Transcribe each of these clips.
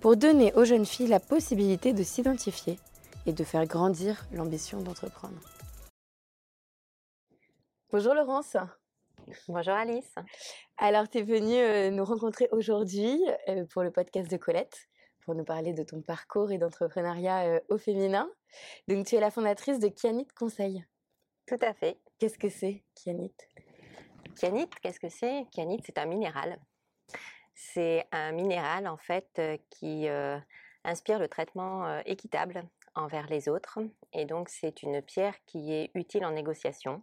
pour donner aux jeunes filles la possibilité de s'identifier et de faire grandir l'ambition d'entreprendre. Bonjour Laurence. Bonjour Alice. Alors, tu es venue euh, nous rencontrer aujourd'hui euh, pour le podcast de Colette, pour nous parler de ton parcours et d'entrepreneuriat euh, au féminin. Donc, tu es la fondatrice de Kianit Conseil. Tout à fait. Qu'est-ce que c'est, Kianit? Kianit, qu'est-ce que c'est? Kianit, c'est un minéral. C'est un minéral, en fait, qui inspire le traitement équitable envers les autres. Et donc, c'est une pierre qui est utile en négociation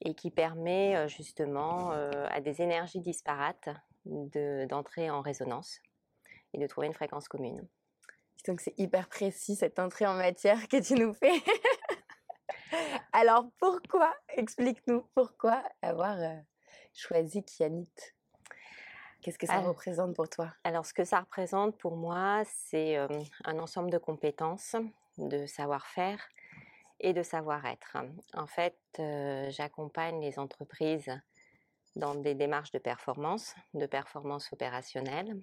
et qui permet justement à des énergies disparates d'entrer en résonance et de trouver une fréquence commune. Donc c'est hyper précis cette entrée en matière que tu nous fais. Alors pourquoi, explique-nous, pourquoi avoir choisi Kianit Qu'est-ce que ça représente pour toi? Alors ce que ça représente pour moi, c'est un ensemble de compétences, de savoir-faire et de savoir-être. En fait, j'accompagne les entreprises dans des démarches de performance, de performance opérationnelle,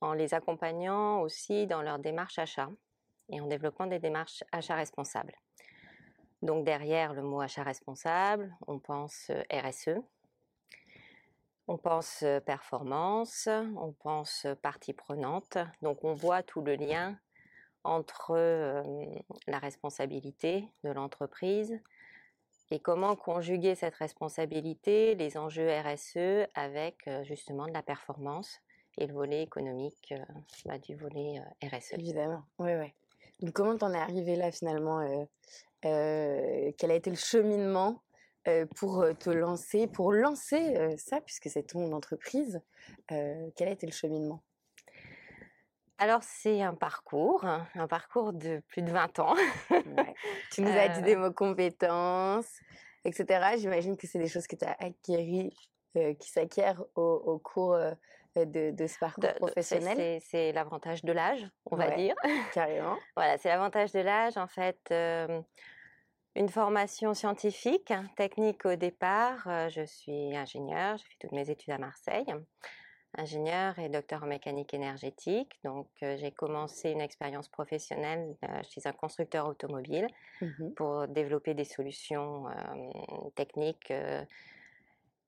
en les accompagnant aussi dans leur démarche achat et en développant des démarches achat responsables. Donc derrière le mot achat responsable, on pense RSE, on pense performance, on pense partie prenante. Donc on voit tout le lien entre la responsabilité de l'entreprise et comment conjuguer cette responsabilité, les enjeux RSE avec justement de la performance et le volet économique bah, du volet RSE. Évidemment, oui, oui. Donc comment t'en es arrivé là finalement Quel a été le cheminement pour te lancer, pour lancer ça, puisque c'est ton entreprise Quel a été le cheminement? Alors, c'est un parcours, hein, un parcours de plus de 20 ans. Tu nous as dit des mots compétences, etc. J'imagine que c'est des choses que tu as acquéries, qui s'acquièrent au, cours de, ce parcours professionnel. C'est l'avantage de l'âge, on va dire. Carrément. voilà, c'est l'avantage de l'âge. En fait, une formation scientifique, technique au départ. je suis ingénieure, j'ai fait toutes mes études à Marseille ingénieur et docteur en mécanique énergétique. Donc, j'ai commencé une expérience professionnelle chez un constructeur automobile mmh pour développer des solutions techniques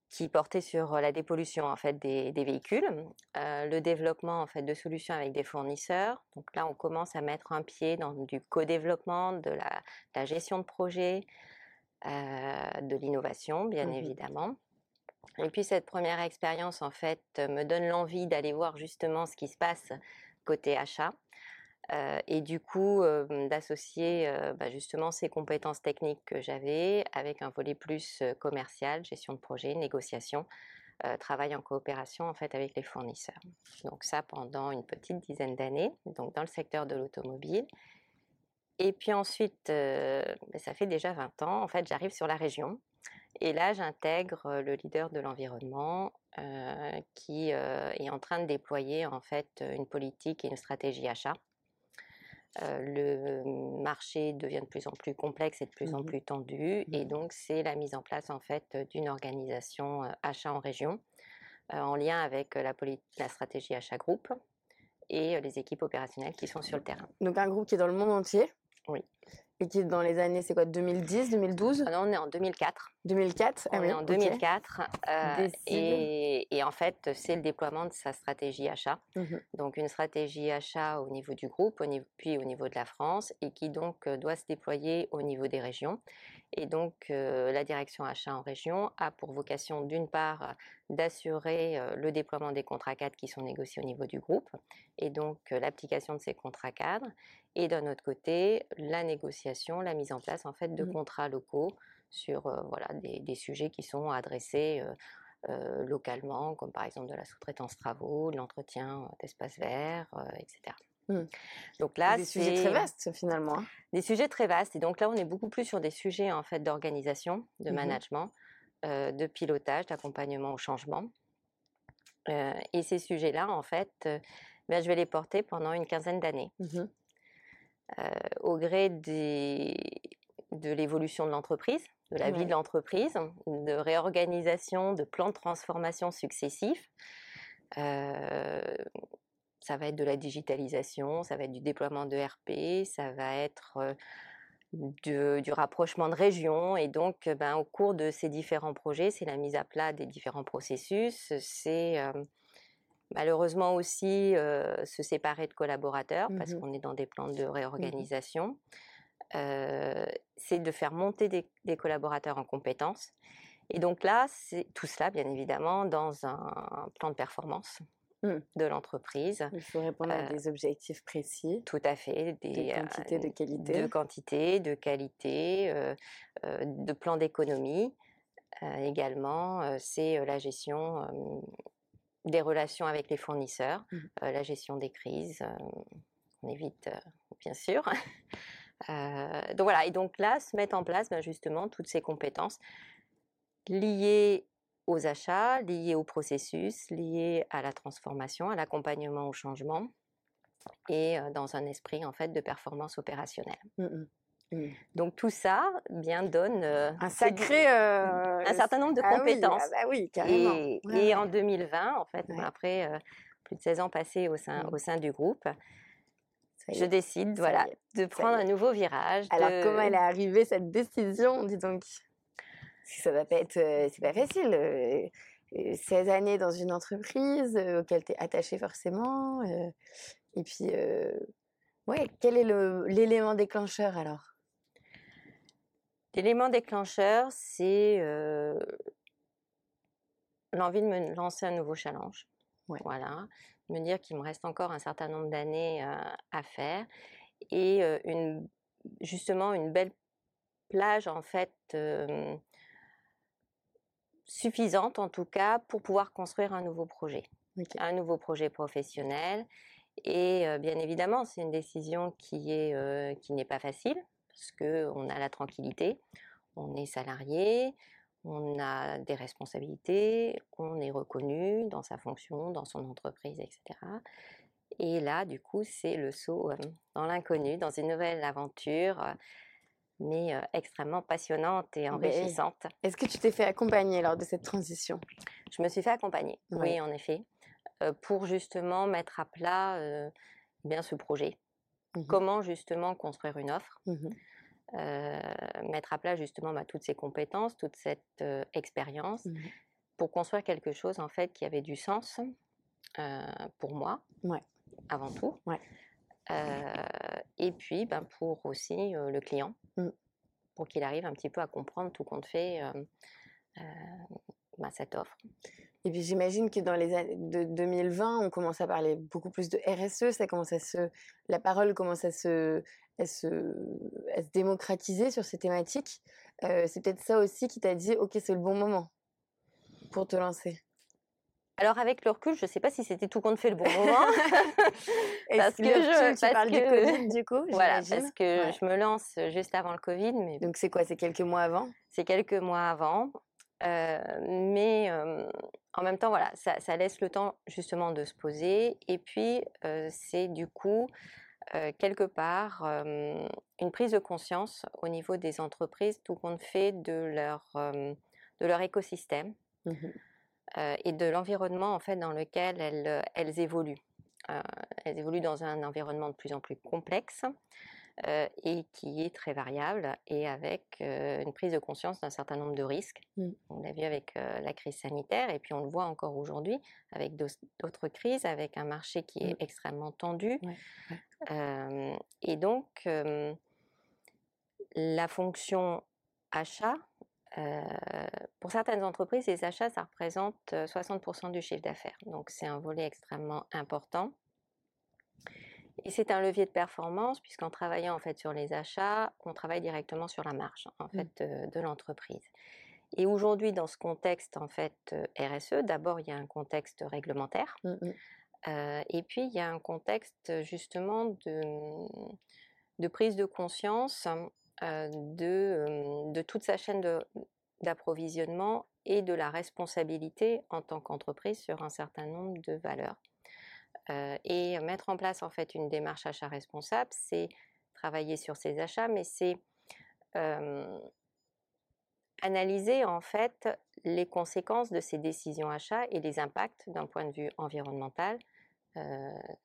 qui portaient sur la dépollution en fait des, véhicules, le développement en fait de solutions avec des fournisseurs. Donc là, on commence à mettre un pied dans du co-développement, de la, gestion de projet, de l'innovation, bien mmh évidemment. Et puis cette première expérience, en fait, me donne l'envie d'aller voir justement ce qui se passe côté achat. Et du coup, d'associer bah, justement ces compétences techniques que j'avais avec un volet plus commercial, gestion de projet, négociation, travail en coopération en fait avec les fournisseurs. Donc ça pendant une petite dizaine d'années, donc dans le secteur de l'automobile. Et puis ensuite, bah, ça fait déjà 20 ans, en fait, j'arrive sur la région et là, j'intègre le leader de l'environnement qui est en train de déployer en fait une politique et une stratégie achat. Le marché devient de plus en plus complexe et de plus en mmh plus tendu, et mmh donc c'est la mise en place en fait d'une organisation achat en région, en lien avec la, la stratégie achat groupe et les équipes opérationnelles qui sont sur le terrain. Donc un groupe qui est dans le monde entier. Oui. Et qui dans les années, c'est quoi, 2010, 2012 ah Non, on est en 2004. 2004 ah On est en 2004. Euh, et, et, en fait, c'est le déploiement de sa stratégie achat. Mmh donc, une stratégie achat au niveau du groupe, au niveau, puis au niveau de la France, et qui donc euh, doit se déployer au niveau des régions. Et donc, euh, la direction achat en région a pour vocation, d'une part, d'assurer le déploiement des contrats cadres qui sont négociés au niveau du groupe, et donc l'application de ces contrats cadres, et d'un autre côté, la négociation, la mise en place en fait de mmh contrats locaux sur voilà, des, sujets qui sont adressés localement, comme par exemple de la sous-traitance travaux, de l'entretien d'espaces verts, etc. Mmh. Donc là, des sujets très vastes finalement. Hein. Des sujets très vastes. Et donc là, on est beaucoup plus sur des sujets en fait d'organisation, de mmh management, de pilotage, d'accompagnement au changement. et ces sujets-là, en fait, ben, je vais les porter pendant une quinzaine d'années. Au gré des, de l'évolution de l'entreprise, de la vie de l'entreprise, de réorganisation, de plans de transformation successifs. Euh, ça va être de la digitalisation, ça va être du déploiement de RP, ça va être euh, du rapprochement de régions. Et donc, ben, au cours de ces différents projets, c'est la mise à plat des différents processus, c'est euh, malheureusement aussi se séparer de collaborateurs parce mmh qu'on est dans des plans de mmh réorganisation c'est de faire monter des, collaborateurs en compétences. Et donc là, c'est tout cela, bien évidemment, dans un plan de performance mmh. de l'entreprise. Il faut répondre à des objectifs précis. Tout à fait. Des, de quantité, de qualité. De quantité, de qualité, de plan d'économie. également, c'est la gestion des relations avec les fournisseurs, mmh. la gestion des crises. on évite, bien sûr. donc voilà, et donc là, se mettent en place ben, justement toutes ces compétences liées aux achats, liées au processus, liées à la transformation, à l'accompagnement au changement et dans un esprit en fait de performance opérationnelle. Mmh mmh. Donc tout ça bien donne un sacré un certain nombre de ah compétences. Ah bah oui, carrément. Et, en 2020, en fait, après plus de 16 ans passés au sein, au sein du groupe, je décide, voilà, de prendre un nouveau virage. Alors, comment elle est arrivée cette décision, dis donc? Ça va pas être, euh, c'est pas facile. 16 euh, euh, années dans une entreprise auquel tu es attaché forcément. et puis, ouais, quel est l'élément déclencheur alors? L'élément déclencheur, c'est l'envie de me lancer un nouveau challenge. Voilà me dire qu'il me reste encore un certain nombre d'années à faire et une, justement une belle plage en fait suffisante en tout cas pour pouvoir construire un nouveau projet, un nouveau projet professionnel. Et bien évidemment, c'est une décision qui est qui n'est pas facile parce que on a la tranquillité, on est salarié, on a des responsabilités, on est reconnu dans sa fonction, dans son entreprise, etc. Et là, du coup, c'est le saut dans l'inconnu, dans une nouvelle aventure, mais extrêmement passionnante et enrichissante. Est-ce que tu t'es fait accompagner lors de cette transition? Je me suis fait accompagner, oui, en effet, pour justement mettre à plat bien ce projet. Mmh Comment justement construire une offre mmh euh, mettre à plat justement bah, toutes ces compétences, toute cette euh, expérience, mmh pour construire quelque chose en fait qui avait du sens euh, pour moi, avant tout. et puis ben, pour aussi le client, mmh. pour qu'il arrive un petit peu à comprendre tout compte fait bah, cette offre. Et puis j'imagine que dans les années de 2020, on commence à parler beaucoup plus de RSE, ça commence à se, la parole commence à se, à se, se démocratiser sur ces thématiques. Euh, c'est peut-être ça aussi qui t'a dit, ok, c'est le bon moment pour te lancer. Alors avec le recul, je ne sais pas si c'était tout compte fait le bon moment. parce que je tu parles du Covid du coup. Voilà, parce que je me lance juste avant le Covid. Mais donc c'est quoi? C'est quelques mois avant? C'est quelques mois avant. Euh, mais en même temps, voilà, ça, ça, laisse le temps justement de se poser. Et puis, c'est du coup quelque part une prise de conscience au niveau des entreprises, tout compte fait de leur, de leur écosystème mmh et de l'environnement en fait dans lequel elles, elles évoluent. elles évoluent dans un environnement de plus en plus complexe euh, et qui est très variable et avec euh, une prise de conscience d'un certain nombre de risques. Mmh. On l'a vu avec euh, la crise sanitaire et puis on le voit encore aujourd'hui avec d'autres crises, avec un marché qui est mmh. extrêmement tendu. et donc, la fonction achat, pour certaines entreprises, les achats, ça représente 60% du chiffre d'affaires. Donc, c'est un volet extrêmement important. Et c'est un levier de performance puisqu'en travaillant en fait sur les achats, on travaille directement sur la marge en mmh. fait de, l'entreprise. Et aujourd'hui, dans ce contexte en fait RSE, d'abord il y a un contexte réglementaire, mmh et puis il y a un contexte justement de, de prise de conscience de, de, toute sa chaîne d'approvisionnement et de la responsabilité en tant qu'entreprise sur un certain nombre de valeurs. Et mettre en place en fait une démarche achat responsable, c'est travailler sur ses achats, mais c'est analyser en fait les conséquences de ces décisions achats et les impacts d'un point de vue environnemental,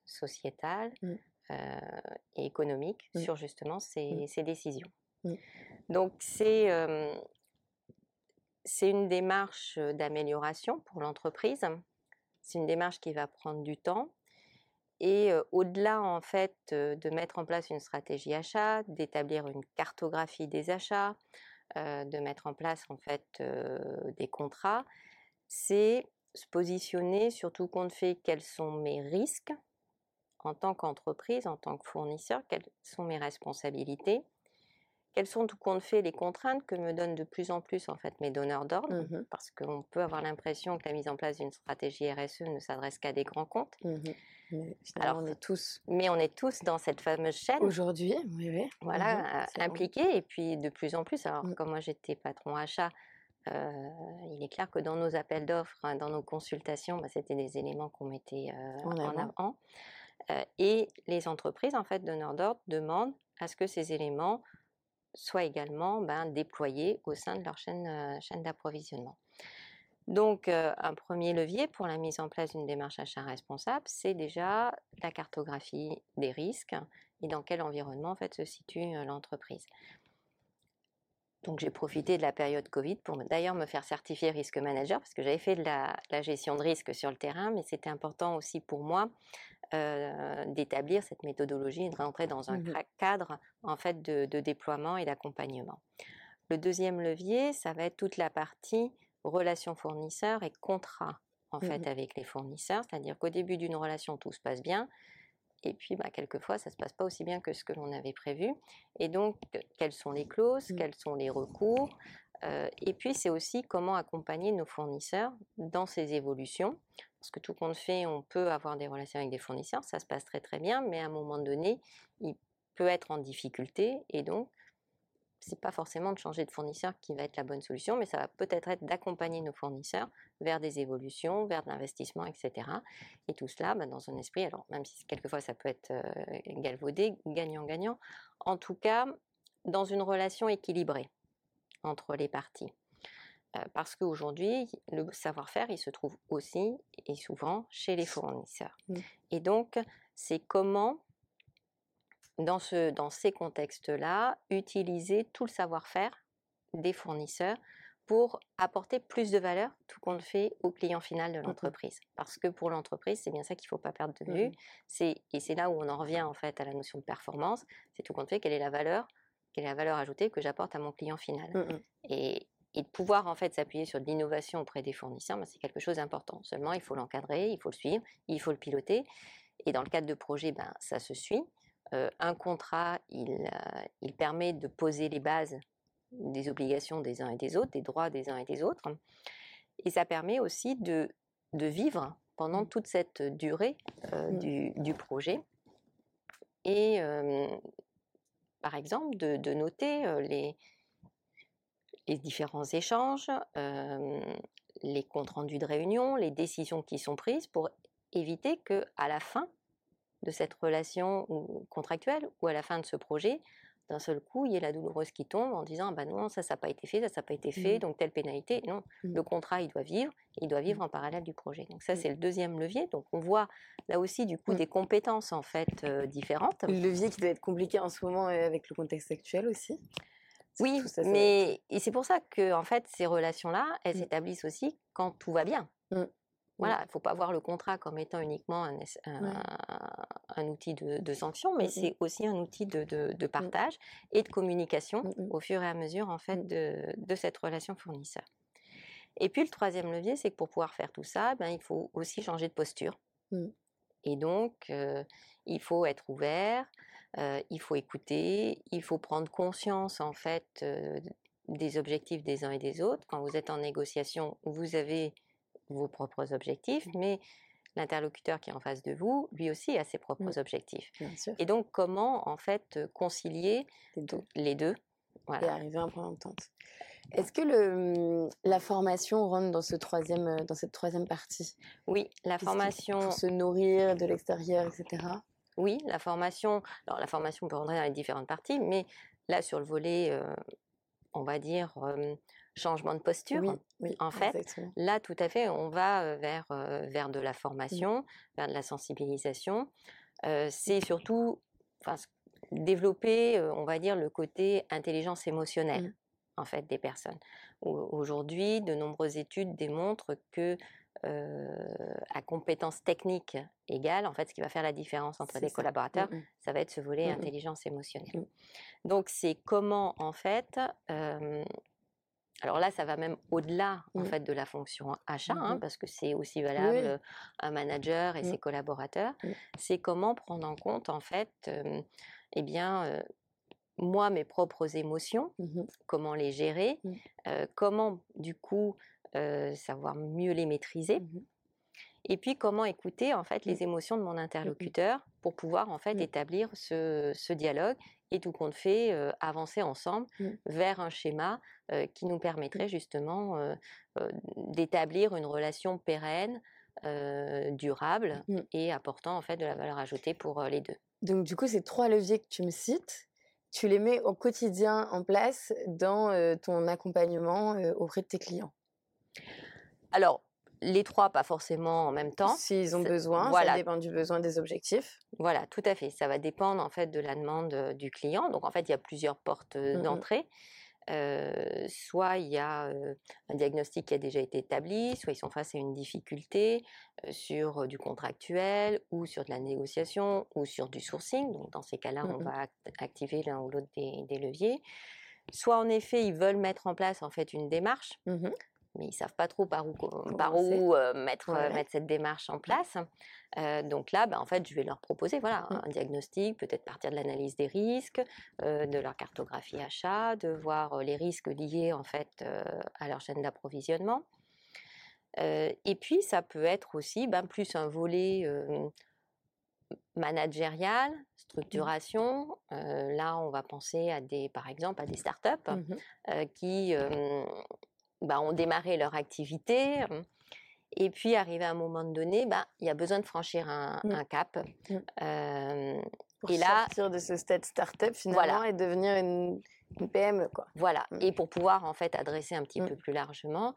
sociétal mmh. et économique mmh. sur justement ces, mmh. décisions. Donc c'est c'est une démarche d'amélioration pour l'entreprise. C'est une démarche qui va prendre du temps. Et au-delà en fait de mettre en place une stratégie achat, d'établir une cartographie des achats, de mettre en place en fait des contrats, c'est se positionner sur tout compte fait quels sont mes risques en tant qu'entreprise, en tant que fournisseur, quelles sont mes responsabilités, quelles sont tout compte fait les contraintes que me donnent de plus en plus en fait mes donneurs d'ordre, mmh parce qu'on peut avoir l'impression que la mise en place d'une stratégie RSE ne s'adresse qu'à des grands comptes. Mmh mais Alors, on est tous. Mais on est tous dans cette fameuse chaîne. Aujourd'hui, oui, oui. Voilà, mmh impliqués et puis de plus en plus. Alors, comme moi j'étais patron achat, euh, il est clair que dans nos appels d'offres, hein, dans nos consultations, bah, c'était des éléments qu'on mettait euh, en, en avant. Euh, et les entreprises, en fait, donneurs d'ordre, demandent à ce que ces éléments soit également ben, déployés au sein de leur chaîne, chaîne d'approvisionnement. Donc, euh, un premier levier pour la mise en place d'une démarche achat responsable, c'est déjà la cartographie des risques et dans quel environnement en fait, se situe euh, l'entreprise. Donc j'ai profité de la période Covid pour d'ailleurs me faire certifier risque manager parce que j'avais fait de la, gestion de risque sur le terrain, mais c'était important aussi pour moi euh, d'établir cette méthodologie et de rentrer dans un mmh cadre en fait de, déploiement et d'accompagnement. Le deuxième levier, ça va être toute la partie relations fournisseurs et contrats en mmh fait avec les fournisseurs, c'est-à-dire qu'au début d'une relation tout se passe bien, et puis, bah, quelquefois, ça ne se passe pas aussi bien que ce que l'on avait prévu. Et donc, quelles sont les clauses, mmh. quels sont les recours euh, Et puis, c'est aussi comment accompagner nos fournisseurs dans ces évolutions. Parce que tout compte fait, on peut avoir des relations avec des fournisseurs, ça se passe très très bien, mais à un moment donné, il peut être en difficulté. Et donc, c'est pas forcément de changer de fournisseur qui va être la bonne solution, mais ça va peut-être être, d'accompagner nos fournisseurs vers des évolutions, vers de l'investissement, etc. Et tout cela bah, dans un esprit, alors même si quelquefois ça peut être euh, galvaudé, gagnant-gagnant, en tout cas dans une relation équilibrée entre les parties. Euh, parce qu'aujourd'hui, le savoir-faire, il se trouve aussi et souvent chez les fournisseurs. Mmh. Et donc, c'est comment dans, ce, dans ces contextes-là, utiliser tout le savoir-faire des fournisseurs pour apporter plus de valeur, tout compte fait, au client final de mmh l'entreprise. Parce que pour l'entreprise, c'est bien ça qu'il ne faut pas perdre de vue. Mmh c'est, et c'est là où on en revient en fait à la notion de performance. C'est tout compte fait quelle est la valeur, quelle est la valeur ajoutée que j'apporte à mon client final. Mmh et, et, de pouvoir en fait s'appuyer sur de l'innovation auprès des fournisseurs, ben, c'est quelque chose d'important. Seulement, il faut l'encadrer, il faut le suivre, il faut le piloter. Et dans le cadre de projet, ben, ça se suit. Un contrat, il, permet de poser les bases des obligations des uns et des autres, des droits des uns et des autres. Et ça permet aussi de, vivre pendant mmh. toute cette durée euh, mmh. du, projet. Et euh, par exemple, de, noter les, les, différents échanges, les comptes rendus de réunion, les décisions qui sont prises pour éviter que à la fin de cette relation contractuelle ou à la fin de ce projet, d'un seul coup, il y a la douloureuse qui tombe en disant bah non, ça, ça n'a pas été fait, ça, ça n'a pas été fait, mmh. donc telle pénalité. Non, mmh. le contrat, il doit vivre, il doit vivre mmh. en parallèle du projet. Donc ça, c'est le deuxième levier. Donc on voit là aussi du coup des compétences en fait euh, différentes. Le levier qui doit être compliqué en ce moment euh, avec le contexte actuel aussi. Oui, mais et c'est pour ça que en fait ces relations-là, elles s'établissent aussi quand tout va bien. Voilà, il ne faut pas voir le contrat comme étant uniquement un, outil de, sanction, mais mmh c'est aussi un outil de, mmh. partage et de communication au fur et à mesure en fait de, cette relation fournisseur. Et puis le troisième levier, c'est que pour pouvoir faire tout ça, ben, il faut aussi changer de posture. Et donc, euh, il faut être ouvert, euh, il faut écouter, il faut prendre conscience en fait euh, des objectifs des uns et des autres. Quand vous êtes en négociation, vous avez vos propres objectifs, mmh. mais l'interlocuteur qui est en face de vous, lui aussi a ses propres mmh. objectifs. Et donc, comment en fait concilier les deux, et arriver à un point d'entente. Est-ce que le, la formation rentre dans, ce troisième, dans cette troisième partie? Oui, la formation. Pour se nourrir de l'extérieur, etc. Oui, la formation. Alors, la formation peut rentrer dans les différentes parties, mais là, sur le volet, euh, on va dire, changement de posture. Oui, en fait, là, tout à fait, on va vers, vers de la mmh. formation, vers de la sensibilisation. c'est surtout développer, on va dire, le côté intelligence émotionnelle. Mmh. En fait, des personnes. Aujourd'hui, de nombreuses études démontrent que à compétences techniques égales, en fait, ce qui va faire la différence entre les collaborateurs, mmh ça va être ce volet intelligence émotionnelle. Donc, c'est comment, en fait, alors là, ça va même au-delà en mmh. fait de la fonction achat, hein, mmh parce que c'est aussi valable un manager et mmh. ses collaborateurs. C'est comment prendre en compte en fait, eh bien, moi mes propres émotions, comment les gérer, comment du coup savoir mieux les maîtriser. Et puis comment écouter en fait les émotions de mon interlocuteur pour pouvoir en fait établir ce dialogue et tout compte fait avancer ensemble mmh. vers un schéma qui nous permettrait mmh. justement d'établir une relation pérenne, durable mmh. et apportant en fait de la valeur ajoutée pour les deux. Donc du coup, ces trois leviers que tu me cites, tu les mets au quotidien en place dans ton accompagnement auprès de tes clients? Alors, les trois, pas forcément en même temps. S'ils ont besoin, voilà. ça dépend du besoin des objectifs. Voilà, tout à fait. Ça va dépendre en fait de la demande du client. Donc en fait, il y a plusieurs portes mmh d'entrée. soit il y a un diagnostic qui a déjà été établi, soit ils sont face à une difficulté sur du contractuel ou sur de la négociation ou sur du sourcing. Donc dans ces cas-là, on mmh va activer l'un ou l'autre des, leviers. Soit en effet, ils veulent mettre en place en fait une démarche. Mmh mais ils savent pas trop par où, par où mettre, mettre cette démarche en place. donc là, bah, en fait, je vais leur proposer voilà, mmh. un diagnostic, peut-être partir de l'analyse des risques, de leur cartographie achat, de voir les risques liés en fait à leur chaîne d'approvisionnement. et puis, ça peut être aussi ben, plus un volet managérial, mmh. structuration. là, on va penser à des, par exemple, à des startups mmh qui bah, ont démarré leur activité. Et puis, arrivé à un moment donné, bah, il y a besoin de franchir un, mmh. cap. Mmh. Pour et là, sortir de ce stade start-up finalement et devenir une, une PME. Quoi. Voilà, mmh. et pour pouvoir en fait adresser un petit peu plus largement.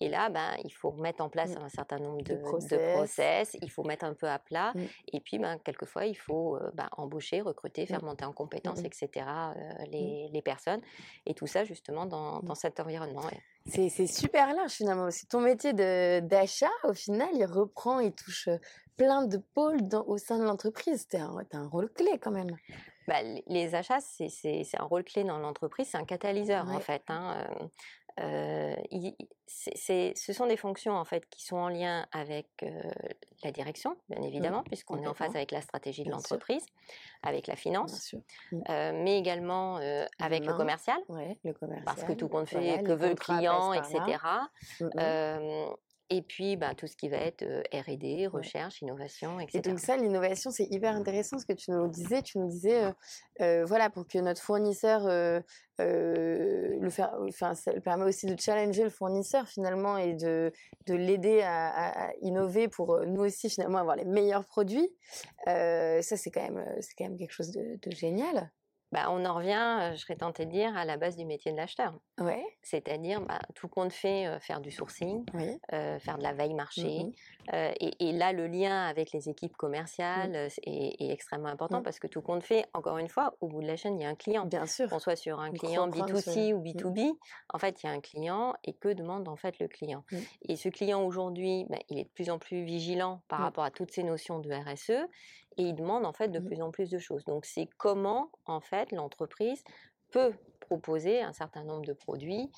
Et là, ben, il faut mettre en place un certain nombre de, process. il faut mettre un peu à plat. Et puis, ben, quelquefois, il faut ben, embaucher, recruter, faire monter en compétences, etc. les, les, personnes. Et tout ça justement dans, dans cet environnement. C'est super large finalement. C'est ton métier d'achat, au final, il reprend, il touche plein de pôles dans, au sein de l'entreprise. Tu as, un rôle clé quand même. Bah, les achats, c'est un rôle clé dans l'entreprise, c'est un catalyseur en fait. Hein, euh, ce sont des fonctions en fait qui sont en lien avec la direction, bien mmh, évidemment, puisqu'on est en face avec la stratégie de l'entreprise, avec la finance, mmh. mais également avec le commercial, le commercial, parce que tout compte fait, que veut le client, etc. Et puis, bah, tout ce qui va être R&D, recherche, innovation, etc. Et donc ça, l'innovation, c'est hyper intéressant ce que tu nous disais. Tu nous disais, voilà, pour que notre fournisseur le faire, enfin, ça permet aussi de challenger le fournisseur finalement et de, de l'aider à, innover pour nous aussi finalement avoir les meilleurs produits. ça, c'est quand même, c'est quand même quelque chose de, de génial. Bah, on en revient, je serais tentée de dire, à la base du métier de l'acheteur. Ouais. C'est-à-dire, bah, tout compte fait, faire du sourcing, faire de la veille marché. Mmh et, là, le lien avec les équipes mmh. commerciales est, extrêmement important mmh. parce que tout compte fait, encore une fois, au bout de la chaîne, il y a un client. Bien sûr. Qu'on soit sur un client B2C ou B2B, en fait, il y a un client et que demande en fait le client. Et ce client aujourd'hui, bah, il est de plus en plus vigilant par rapport à toutes ces notions de RSE et il demande en fait de plus en plus de choses. Donc c'est comment en fait l'entreprise peut proposer un certain nombre de produits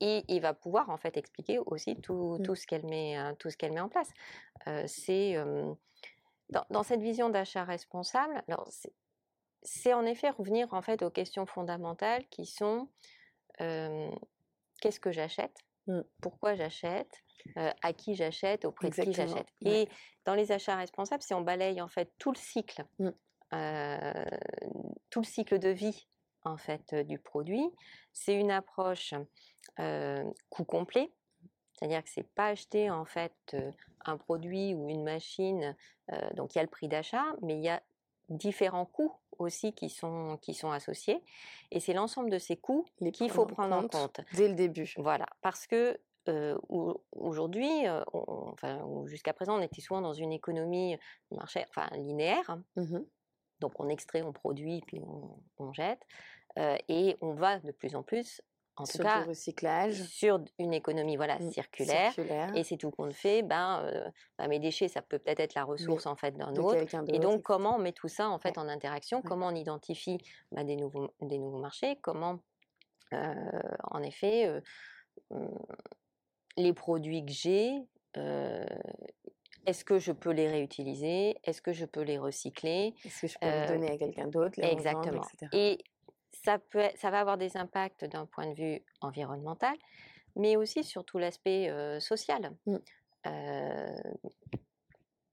et, il va pouvoir en fait expliquer aussi tout, tout ce qu'elle met tout ce qu'elle met en place. c'est dans, dans, cette vision d'achat responsable. Alors c'est en effet revenir en fait aux questions fondamentales qui sont qu'est-ce que j'achète, Mmh. pourquoi j'achète, à qui j'achète, auprès de qui Exactement, j'achète. ouais. Et dans les achats responsables, si on balaye en fait tout le cycle, Mmh. tout le cycle de vie en fait du produit, c'est une approche coût complet. C'est-à-dire que c'est pas acheter en fait un produit ou une machine, donc il y a le prix d'achat, mais il y a différents coûts aussi qui sont, qui sont associés. Et c'est l'ensemble de ces coûts qu'il faut prendre en compte. dès le début. Voilà, parce que euh, au- aujourd'hui, euh, enfin jusqu'à présent, on était souvent dans une économie de marché, enfin linéaire. hein. Mmh Donc on extrait, on produit, puis on, on jette, euh, et on va de plus en plus, en tout Sur cas, du recyclage sur une économie voilà mmh, circulaire. circulaire, Et c'est tout compte fait. Ben, ben, mes déchets, ça peut peut-être être la ressource en fait d'un autre. Et donc, comment on met tout ça en fait Ouais. en interaction? Ouais. Comment on identifie bah, des, nouveaux, des nouveaux marchés? Comment, en effet, euh, hum, les produits que j'ai, est-ce que je peux les réutiliser? Est-ce que je peux les recycler? Est-ce que je peux les donner à quelqu'un d'autre, revendre, Exactement. etc. Et ça, peut, ça va avoir des impacts d'un point de vue environnemental, mais aussi sur tout l'aspect euh, social. Mmh. Euh,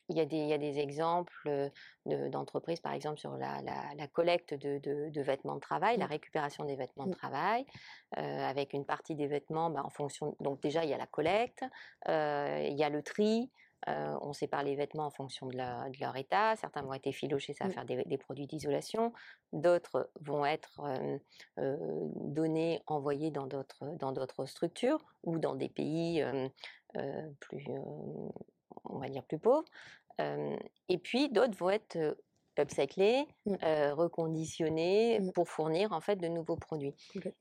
il y, a des, il y a des exemples de- d'entreprises, par exemple, sur la, la- la collecte de, de- de vêtements de travail, la Mm. récupération des vêtements de travail, euh, avec une partie des vêtements bah, en fonction. Donc, déjà, il y a la collecte, euh, il y a le tri. euh, on sépare les vêtements en fonction de, leur- de leur état. Certains vont être effilochés, ça va Mm. faire des, des produits d'isolation. D'autres vont être euh, euh, donnés, envoyés dans d'autres dans d'autres structures ou dans des pays plus, on va dire plus pauvres. Euh, et puis d'autres vont être upcyclés, Mm. euh, reconditionnés Mm. pour fournir en fait de nouveaux produits.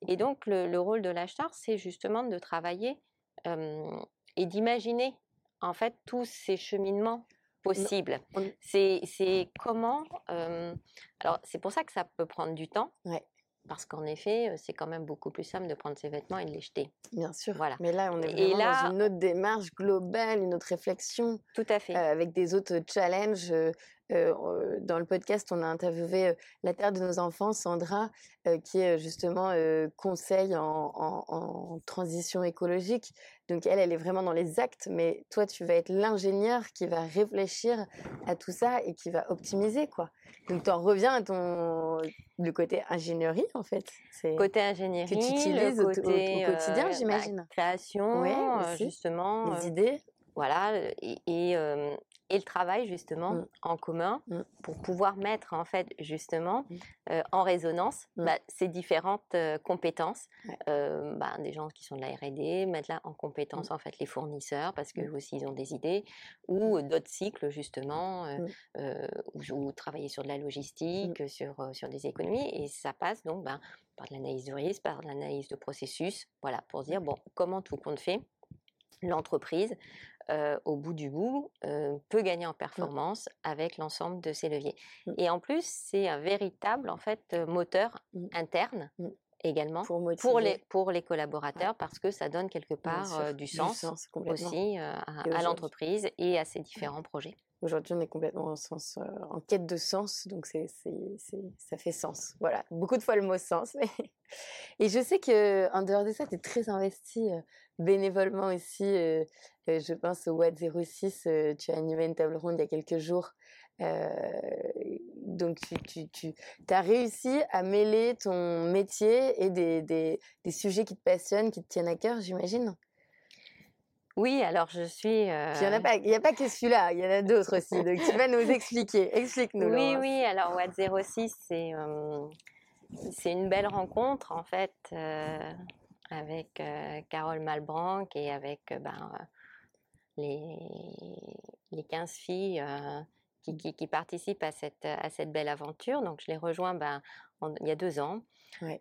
Et donc le, le rôle de l'acheteur, c'est justement de travailler euh, et d'imaginer en fait tous ces cheminements possibles. C'est comment. alors c'est pour ça que ça peut prendre du temps. Ouais. Parce qu'en effet, c'est quand même beaucoup plus simple de prendre ses vêtements et de les jeter. Bien sûr. Voilà. Mais là, on est Et vraiment là- dans une autre démarche globale, une autre réflexion. Tout à fait. euh, avec des autres challenges. euh, euh, dans le podcast, on a interviewé euh, la terre de nos enfants, Sandra, euh, qui est justement conseil en, en- en transition écologique. Donc elle, elle est vraiment dans les actes, mais toi, tu vas être l'ingénieur qui va réfléchir à tout ça et qui va optimiser, quoi. Donc tu en reviens à ton le côté ingénierie, en fait. Côté ingénierie, que tu utilises le au- au- au côté quotidien, bah, j'imagine. création, Ouais, justement. les idées. Voilà, et, et, et le travail justement Mm. en commun Mm. pour pouvoir mettre en fait justement Mm. euh, en résonance bah, ces différentes euh, compétences. Ouais. Euh, bah, des gens qui sont de la R&D, mettre là en compétence en fait les fournisseurs parce qu'eux aussi ils ont des idées ou d'autres cycles justement ou, ou travailler sur de la logistique, sur, sur des économies et ça passe donc ben, par de l'analyse de risque, par de l'analyse de processus, voilà pour dire bon comment tout compte fait l'entreprise, euh, au bout du bout, euh, peut gagner en performance avec l'ensemble de ces leviers. Mm. Et en plus, c'est un véritable en fait moteur Mm. interne également Pour les pour les collaborateurs parce que ça donne quelque part euh, du sens, aussi à, l'entreprise et à ses différents projets. Aujourd'hui, on est complètement en, euh, quête de sens, donc ça fait sens. Voilà, beaucoup de fois le mot sens. Et je sais que en dehors de ça, tu es très investi euh, bénévolement aussi. euh, je pense au Watt 06, euh, tu as animé une table ronde il y a quelques jours. Donc, tu, as réussi à mêler ton métier et des, des sujets qui te passionnent, qui te tiennent à cœur, j'imagine? Oui, alors je suis. Il n'y a a pas que celui-là, il y en a d'autres aussi. Donc, tu vas nous expliquer. Explique-nous. Oui, Laurence. oui, alors Watt 06, c'est euh, une belle rencontre en fait euh, avec Carole Malbranc et avec ben, les, les 15 filles qui, qui- qui participent à cette, à cette belle aventure. Donc je les rejoins ben, en- il y a deux ans. Ouais.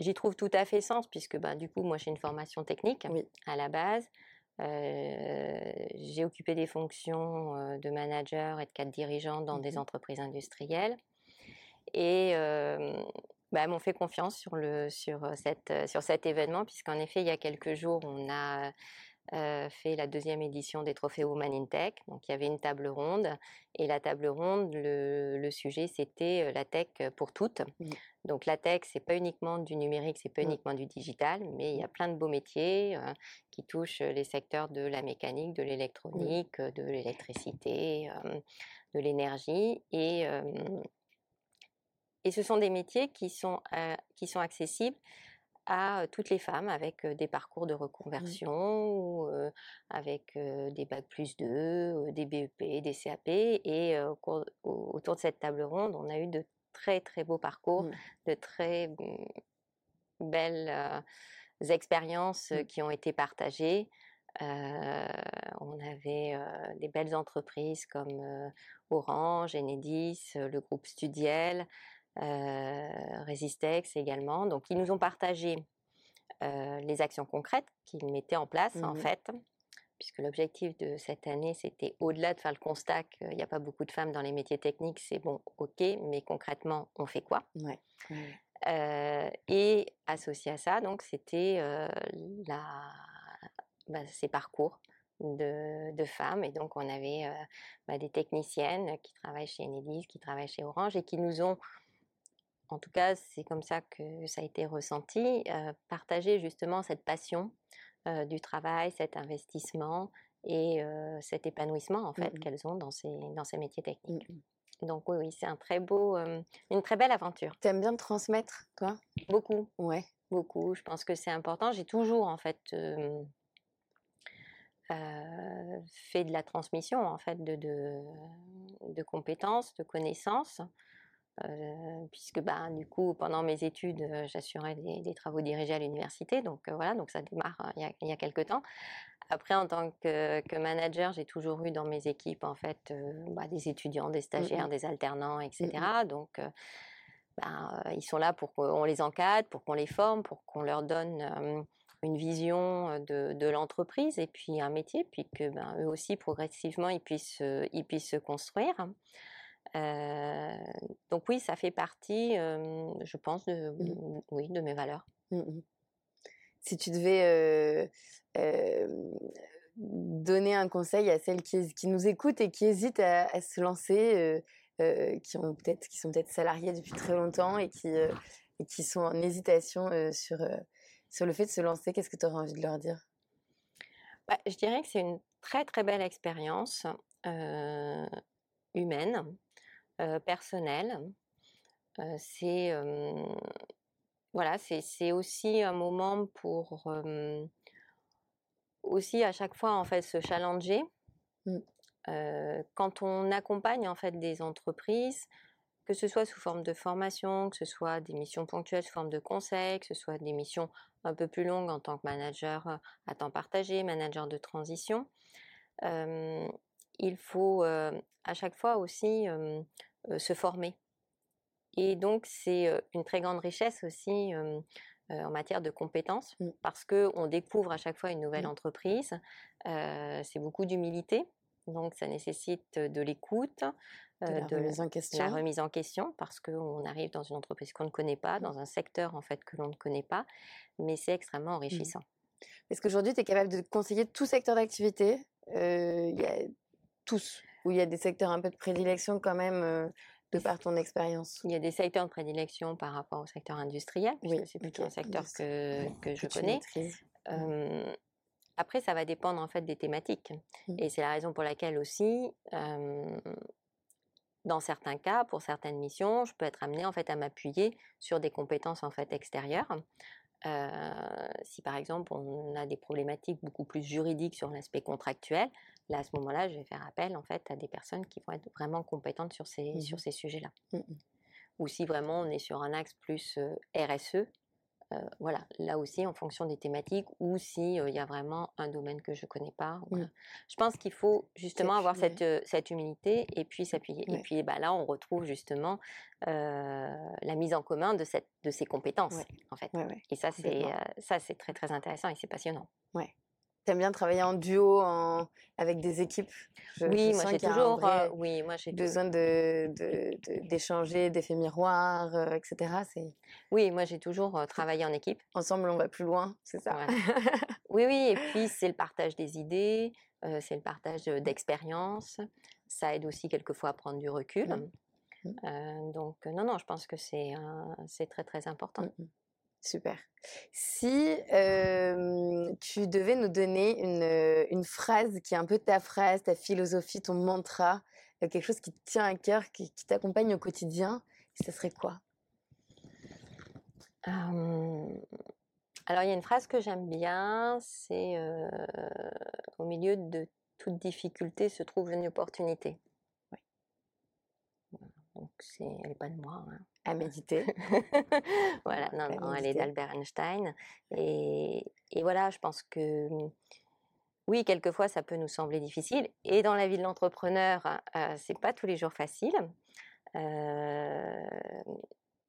J'y trouve tout à fait sens puisque ben, du coup, moi j'ai une formation technique Oui. à la base. Euh, j'ai occupé des fonctions de manager et de cadre dirigeant dans des Mhm. entreprises industrielles. Et euh, bah, m'ont fait confiance sur, le, sur, cette, sur cet événement, puisqu'en effet, il y a quelques jours, on a fait la deuxième édition des trophées Women in Tech. Donc il y avait une table ronde et la table ronde, le, sujet c'était la tech pour toutes. Mmh. Donc la tech, c'est pas uniquement du numérique, c'est pas mmh. uniquement du digital, mais il y a plein de beaux métiers qui touchent les secteurs de la mécanique, de l'électronique, de l'électricité, de l'énergie et et ce sont des métiers qui sont, qui sont accessibles à toutes les femmes avec des parcours de reconversion ou avec des bacs plus 2, des BEP, des CAP. Et autour de cette table ronde, on a eu de très très beaux parcours, mmh. de très mmh, belles expériences mmh. qui ont été partagées. on avait des belles entreprises comme Orange, Enedis, le groupe Studiel, euh, Resistex également. Donc, ils nous ont partagé euh, les actions concrètes qu'ils mettaient en place, en mmh fait, puisque l'objectif de cette année, c'était au-delà de faire le constat qu'il n'y a pas beaucoup de femmes dans les métiers techniques, c'est bon, ok, mais concrètement, on fait quoi? Euh, Et associé à ça, donc, c'était bah, ces parcours de, femmes. Et donc, on avait bah, des techniciennes qui travaillent chez Enedis, qui travaillent chez Orange et qui nous ont en tout cas, c'est comme ça que ça a été ressenti, euh, partager justement cette passion euh, du travail, cet investissement et euh, cet épanouissement en fait mmh qu'elles ont dans ces, dans ces métiers techniques. Mmh Donc oui, oui c'est un très beau, une très belle aventure. Tu aimes bien transmettre, toi? Beaucoup. Ouais. Beaucoup. Je pense que c'est important. J'ai toujours en fait fait de la transmission en fait de, de, de compétences, de connaissances. Euh, puisque bah, du coup, pendant mes études, euh, j'assurais des, travaux dirigés à l'université. Donc euh, voilà, donc ça démarre il y, a, il y, a, quelques temps. Après, en tant que, manager, j'ai toujours eu dans mes équipes en fait bah, des étudiants, des mmh stagiaires, des alternants, etc. Mmh donc bah, ils sont là pour qu'on les encadre, pour qu'on les forme, pour qu'on leur donne une vision de, de l'entreprise et puis un métier, puis que ben, eux aussi progressivement ils puissent, ils puissent se construire. Euh, donc oui, ça fait partie, je pense, de, mmh. oui, de mes valeurs. Mmh si tu devais donner un conseil à celles qui, qui, nous écoutent et qui hésitent à, se lancer, qui ont peut-être, qui sont peut-être salariées depuis très longtemps et qui, et qui sont en hésitation sur, sur le fait de se lancer, qu'est-ce que tu aurais envie de leur dire? Bah, Je dirais que c'est une très très belle expérience humaine euh, personnel. Euh, c'est voilà, c'est aussi un moment pour aussi à chaque fois en fait se challenger. Mmh. Euh, quand on accompagne en fait des entreprises, que ce soit sous forme de formation, que ce soit des missions ponctuelles sous forme de conseil, que ce soit des missions un peu plus longues en tant que manager à temps partagé, manager de transition, il faut à chaque fois aussi euh, se former. Et donc, c'est euh, une très grande richesse aussi euh, en matière de compétences, mmh. parce qu'on découvre à chaque fois une nouvelle mmh. entreprise. c'est beaucoup d'humilité, donc ça nécessite de l'écoute, de, la, remise en question. la remise en question, parce qu'on arrive dans une entreprise qu'on ne connaît pas, mmh. dans un secteur en fait que l'on ne connaît pas, mais c'est extrêmement enrichissant. Est-ce qu'aujourd'hui, tu es capable de conseiller tout secteur d'activité Il y a tous? Ou il y a des secteurs un peu de prédilection quand même euh, de par ton expérience Il y a des secteurs de prédilection par rapport au secteur industriel, oui, c'est plutôt un secteur que, que, je connais. Euh, après, ça va dépendre en fait des thématiques. Mmh. Et c'est la raison pour laquelle aussi, euh, dans certains cas, pour certaines missions, je peux être amenée en fait à m'appuyer sur des compétences en fait extérieures. Euh, si par exemple on a des problématiques beaucoup plus juridiques sur l'aspect contractuel, là à ce moment-là, je vais faire appel en fait à des personnes qui vont être vraiment compétentes sur ces, mmh sur ces sujets-là. Mmh Ou si vraiment on est sur un axe plus RSE, voilà, là aussi en fonction des thématiques ou s'il il y a vraiment un domaine que je ne connais pas. Mmh. Je pense qu'il faut justement avoir cette, cette humilité et puis s'appuyer. Et puis bah, là, on retrouve justement la mise en commun de, cette, de ces compétences, en fait. et ça, c'est ça c'est très très intéressant et c'est passionnant. Ouais. T'aimes bien travailler en duo, en... avec des équipes? Oui, moi j'ai toujours, oui, moi j'ai besoin de, d'échanger, d'effets miroirs, etc. Oui, moi j'ai toujours travaillé en équipe. Ensemble, on va plus loin, c'est ça? Oui, oui, et puis c'est le partage des idées, c'est le partage d'expériences. Ça aide aussi quelquefois à prendre du recul. Mmh. Mmh. donc non, non, je pense que c'est très très important. Mmh, Super. Si tu devais nous donner une, une, phrase qui est un peu ta phrase, ta philosophie, ton mantra, quelque chose qui te tient à cœur, qui, t'accompagne au quotidien, ce serait quoi? Alors, il y a une phrase que j'aime bien, c'est au milieu de toute difficulté se trouve une opportunité. Donc, elle n'est pas de moi. Hein. À méditer. voilà, non, non, elle est d'Albert Einstein. Et, et, voilà, je pense que oui, quelquefois, ça peut nous sembler difficile. Et dans la vie de l'entrepreneur, euh, c'est pas tous les jours facile. Euh,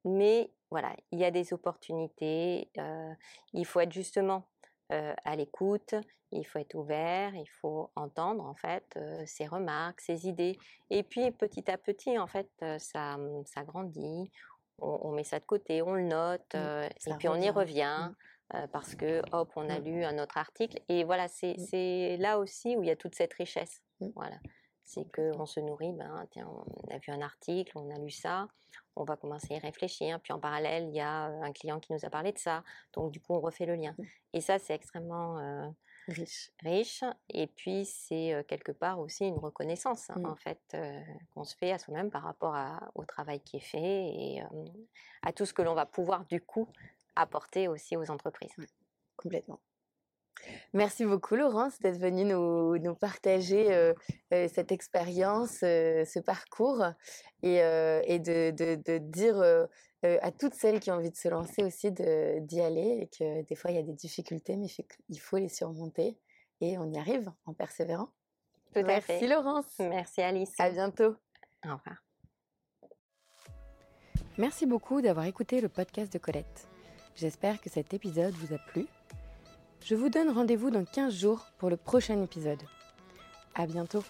mais voilà, il y a des opportunités. Euh, il faut être justement euh, à l'écoute, il faut être ouvert, il faut entendre en fait ses remarques, ses idées. Et puis petit à petit, en fait, ça, ça grandit. On, met ça de côté, on le note, mmh, et puis on y revient. Mmh. Euh, parce que hop, on a mmh. lu un autre article. Et voilà, c'est là aussi où il y a toute cette richesse. Voilà. C'est qu'on se nourrit, ben, tiens, on a vu un article, on a lu ça, on va commencer à y réfléchir. Puis en parallèle, il y a un client qui nous a parlé de ça. Donc du coup, on refait le lien. Et ça, c'est extrêmement euh, riche. riche. Et puis, c'est quelque part aussi une reconnaissance, hein, en fait, qu'on se fait à soi-même par rapport au travail qui est fait et à tout ce que l'on va pouvoir du coup apporter aussi aux entreprises. complètement. Merci beaucoup Laurence d'être venue nous, nous partager euh, euh, cette expérience, euh, ce parcours et, et de, de, de, dire à toutes celles qui ont envie de se lancer aussi d'y aller et que des fois il y a des difficultés mais il faut les surmonter et on y arrive en persévérant. Tout Merci à fait. Laurence. Merci Alice. À bientôt. Au revoir. Merci beaucoup d'avoir écouté le podcast de Colette. J'espère que cet épisode vous a plu. Je vous donne rendez-vous dans 15 jours pour le prochain épisode. À bientôt!